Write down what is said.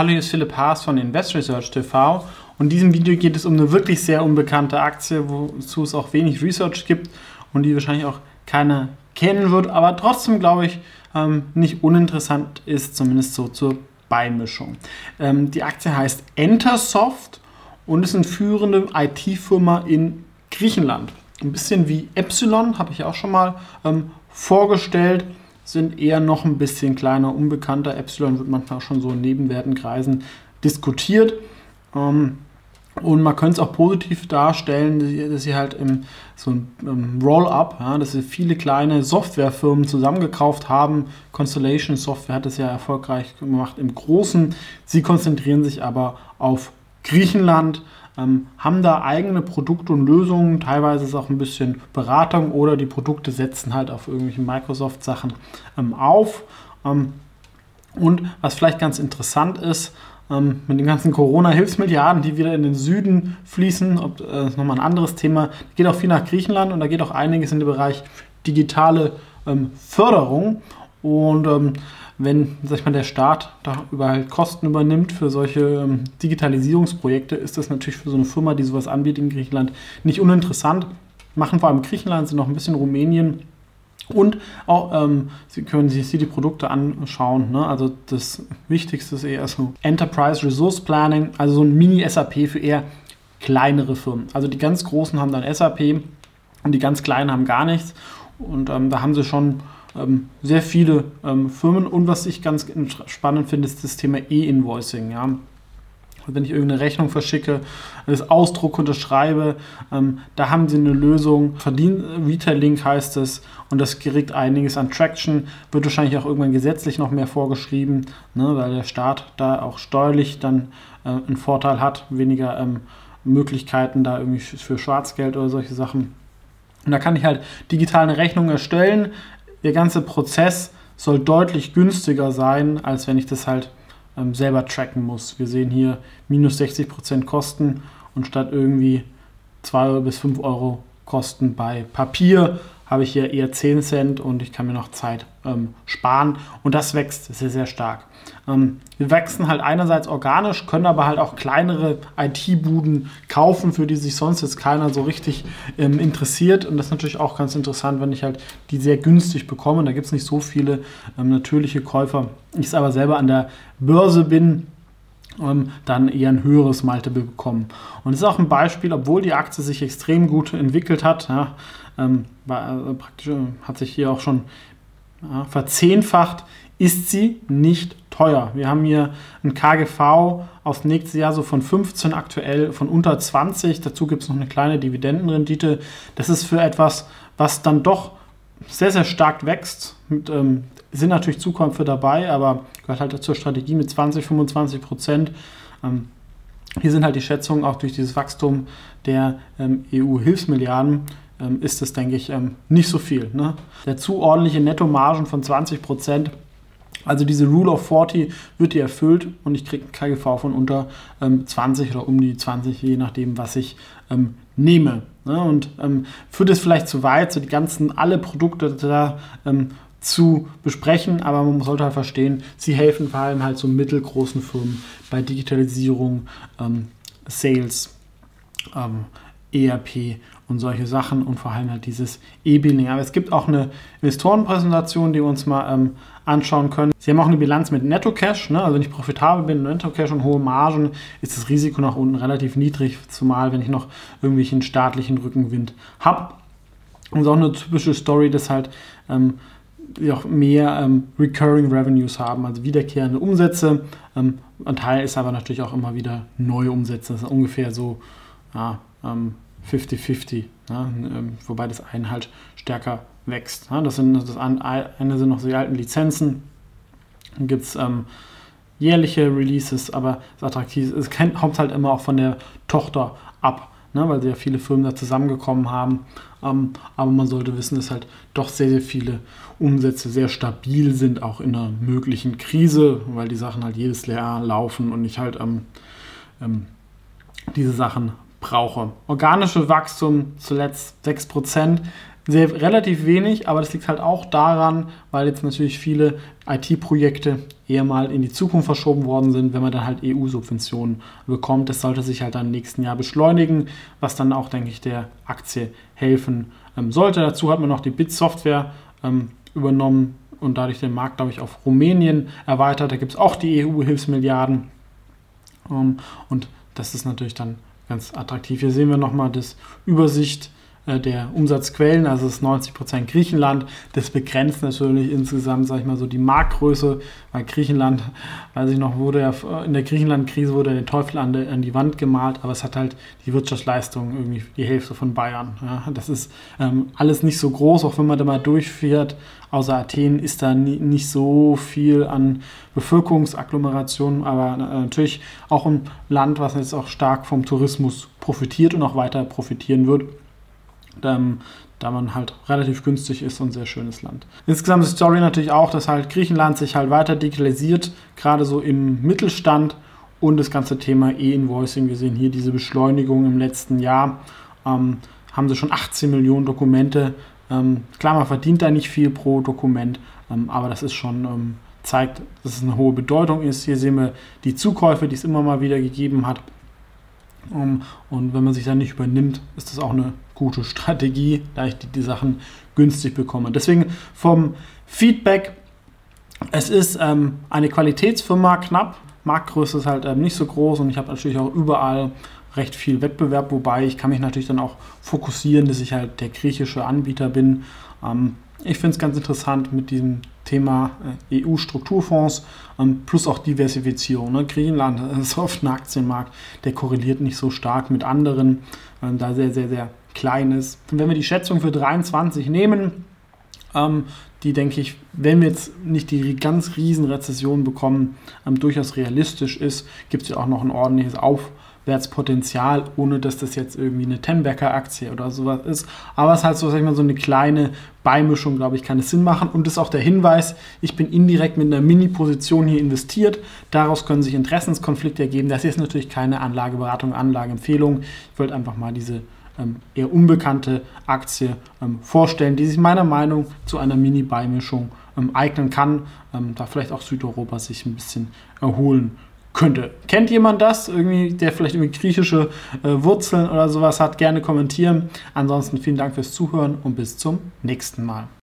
Hallo, hier ist Philipp Haas von Invest Research TV und in diesem Video geht es um eine wirklich sehr unbekannte Aktie, wozu es auch wenig Research gibt und die wahrscheinlich auch keiner kennen wird, aber trotzdem glaube ich ähm, nicht uninteressant ist, zumindest so zur Beimischung. Ähm, die Aktie heißt Entersoft und ist eine führende IT-Firma in Griechenland. Ein bisschen wie Epsilon, habe ich auch schon mal ähm, vorgestellt sind eher noch ein bisschen kleiner, unbekannter. Epsilon wird manchmal schon so in Nebenwertenkreisen diskutiert. Ähm, und man könnte es auch positiv darstellen, dass sie halt im, so ein Roll-up, ja, dass sie viele kleine Softwarefirmen zusammengekauft haben. Constellation Software hat es ja erfolgreich gemacht im Großen. Sie konzentrieren sich aber auf Griechenland ähm, haben da eigene Produkte und Lösungen. Teilweise ist auch ein bisschen Beratung oder die Produkte setzen halt auf irgendwelche Microsoft-Sachen ähm, auf. Ähm, und was vielleicht ganz interessant ist, ähm, mit den ganzen Corona-Hilfsmilliarden, die wieder in den Süden fließen, ob, äh, ist nochmal ein anderes Thema, geht auch viel nach Griechenland und da geht auch einiges in den Bereich digitale ähm, Förderung. Und ähm, wenn sag ich mal, der Staat da überall Kosten übernimmt für solche ähm, Digitalisierungsprojekte, ist das natürlich für so eine Firma, die sowas anbietet in Griechenland, nicht uninteressant. Machen vor allem Griechenland, sind noch ein bisschen Rumänien. Und auch, ähm, Sie können sich die Produkte anschauen. Ne? Also das Wichtigste ist eher so Enterprise Resource Planning, also so ein Mini-SAP für eher kleinere Firmen. Also die ganz großen haben dann SAP und die ganz kleinen haben gar nichts. Und ähm, da haben sie schon sehr viele ähm, Firmen. Und was ich ganz spannend finde, ist das Thema E-Invoicing. Ja. Wenn ich irgendeine Rechnung verschicke, das Ausdruck unterschreibe, ähm, da haben sie eine Lösung. Verdien Retailing heißt es und das kriegt einiges an Traction. Wird wahrscheinlich auch irgendwann gesetzlich noch mehr vorgeschrieben, ne, weil der Staat da auch steuerlich dann äh, einen Vorteil hat, weniger ähm, Möglichkeiten da irgendwie für Schwarzgeld oder solche Sachen. Und da kann ich halt digital eine Rechnung erstellen, der ganze Prozess soll deutlich günstiger sein, als wenn ich das halt ähm, selber tracken muss. Wir sehen hier minus 60% Kosten und statt irgendwie 2 bis 5 Euro Kosten bei Papier habe ich hier eher 10 Cent und ich kann mir noch Zeit ähm, sparen und das wächst sehr, sehr stark. Ähm, wir wachsen halt einerseits organisch, können aber halt auch kleinere IT-Buden kaufen, für die sich sonst jetzt keiner so richtig ähm, interessiert und das ist natürlich auch ganz interessant, wenn ich halt die sehr günstig bekomme. Da gibt es nicht so viele ähm, natürliche Käufer. Ich es aber selber an der Börse bin, ähm, dann eher ein höheres Multiple bekommen. Und das ist auch ein Beispiel, obwohl die Aktie sich extrem gut entwickelt hat, ja, ähm, war, äh, praktisch äh, hat sich hier auch schon ja, verzehnfacht, ist sie nicht teuer. Wir haben hier ein KGV aufs nächste Jahr so von 15 aktuell von unter 20. Dazu gibt es noch eine kleine Dividendenrendite. Das ist für etwas, was dann doch sehr, sehr stark wächst. Mit, ähm, sind natürlich Zukäufe dabei, aber gehört halt zur Strategie mit 20, 25 Prozent. Ähm, hier sind halt die Schätzungen auch durch dieses Wachstum der ähm, EU-Hilfsmilliarden ähm, ist es, denke ich, ähm, nicht so viel. Ne? Der zu ordentliche Nettomargen von 20 Prozent. Also diese Rule of 40 wird die erfüllt und ich kriege ein KGV von unter ähm, 20 oder um die 20, je nachdem, was ich ähm, nehme. Ne? Und ähm, führt es vielleicht zu weit, so die ganzen, alle Produkte da ähm, zu besprechen, aber man sollte halt verstehen, sie helfen vor allem halt so mittelgroßen Firmen bei Digitalisierung, ähm, Sales, ähm, ERP und solche Sachen und vor allem halt dieses E-Billing. Aber es gibt auch eine Investorenpräsentation, die wir uns mal ähm, anschauen können. Sie haben auch eine Bilanz mit Netto-Cash. Ne? Also wenn ich profitabel bin, Netto-Cash und hohe Margen, ist das Risiko nach unten relativ niedrig, zumal wenn ich noch irgendwelchen staatlichen Rückenwind habe. Und ist auch eine typische Story, dass halt ähm, die auch mehr ähm, Recurring Revenues haben, also wiederkehrende Umsätze. Ähm, ein Teil ist aber natürlich auch immer wieder neue Umsätze. Das ist ungefähr so ja, 50-50, ähm, ja, ähm, wobei das eine halt stärker wächst. Ja, das, sind, das eine sind noch die alten Lizenzen, dann gibt es ähm, jährliche Releases, aber das Attraktive es kommt halt immer auch von der Tochter ab, ne, weil ja viele Firmen da zusammengekommen haben. Ähm, aber man sollte wissen, dass halt doch sehr, sehr viele Umsätze sehr stabil sind, auch in einer möglichen Krise, weil die Sachen halt jedes Jahr laufen und ich halt ähm, ähm, diese Sachen brauche. Organische Wachstum zuletzt 6%. sehr relativ wenig, aber das liegt halt auch daran, weil jetzt natürlich viele IT-Projekte eher mal in die Zukunft verschoben worden sind, wenn man dann halt EU-Subventionen bekommt. Das sollte sich halt dann im nächsten Jahr beschleunigen, was dann auch, denke ich, der Aktie helfen ähm, sollte. Dazu hat man noch die Bit-Software ähm, übernommen und dadurch den Markt, glaube ich, auf Rumänien erweitert. Da gibt es auch die EU-Hilfsmilliarden. Ähm, und das ist natürlich dann ganz attraktiv. Hier sehen wir nochmal das Übersicht der Umsatzquellen, also es ist 90% Griechenland. Das begrenzt natürlich insgesamt, sage ich mal so, die Marktgröße, weil Griechenland, weiß ich noch, wurde ja in der Griechenland-Krise wurde der Teufel an, der, an, die Wand gemalt, aber es hat halt die Wirtschaftsleistung irgendwie die Hälfte von Bayern. Ja. Das ist ähm, alles nicht so groß, auch wenn man da mal durchfährt. Außer Athen ist da nie, nicht so viel an Bevölkerungsagglomeration, aber äh, natürlich auch ein Land, was jetzt auch stark vom Tourismus profitiert und auch weiter profitieren wird ähm, da man halt relativ günstig ist und sehr schönes Land. Insgesamt ist die Story natürlich auch, dass halt Griechenland sich halt weiter digitalisiert, gerade so im Mittelstand und das ganze Thema E-Invoicing. Wir sehen hier diese Beschleunigung im letzten Jahr. Ähm, haben sie schon 18 Millionen Dokumente. Ähm, klar, man verdient da nicht viel pro Dokument, ähm, aber das ist schon ähm, zeigt, dass es eine hohe Bedeutung ist. Hier sehen wir die Zukäufe, die es immer mal wieder gegeben hat. Um, und wenn man sich dann nicht übernimmt, ist das auch eine gute Strategie, da ich die, die Sachen günstig bekomme. Deswegen vom Feedback, es ist ähm, eine Qualitätsfirma knapp, Marktgröße ist halt ähm, nicht so groß und ich habe natürlich auch überall recht viel Wettbewerb, wobei ich kann mich natürlich dann auch fokussieren, dass ich halt der griechische Anbieter bin. Ähm, ich finde es ganz interessant mit diesem Thema äh, EU-Strukturfonds ähm, plus auch Diversifizierung. Ne? Griechenland ist oft ein Aktienmarkt, der korreliert nicht so stark mit anderen, ähm, da sehr, sehr, sehr klein ist. Und wenn wir die Schätzung für 23 nehmen, ähm, die denke ich, wenn wir jetzt nicht die ganz riesen Rezession bekommen, ähm, durchaus realistisch ist, gibt es ja auch noch ein ordentliches Auf Wertspotenzial, ohne dass das jetzt irgendwie eine Tenbecker-Aktie oder sowas ist. Aber es ist halt so, sag ich mal, so eine kleine Beimischung, glaube ich, kann es Sinn machen. Und das ist auch der Hinweis, ich bin indirekt mit einer Mini-Position hier investiert. Daraus können sich Interessenskonflikte ergeben. Das ist natürlich keine Anlageberatung, Anlageempfehlung. Ich wollte einfach mal diese eher unbekannte Aktie ähm, vorstellen, die sich meiner Meinung nach zu einer Mini-Beimischung ähm, eignen kann, ähm, da vielleicht auch Südeuropa sich ein bisschen erholen könnte. Kennt jemand das? Irgendwie, der vielleicht irgendwie griechische äh, Wurzeln oder sowas hat, gerne kommentieren. Ansonsten vielen Dank fürs Zuhören und bis zum nächsten Mal.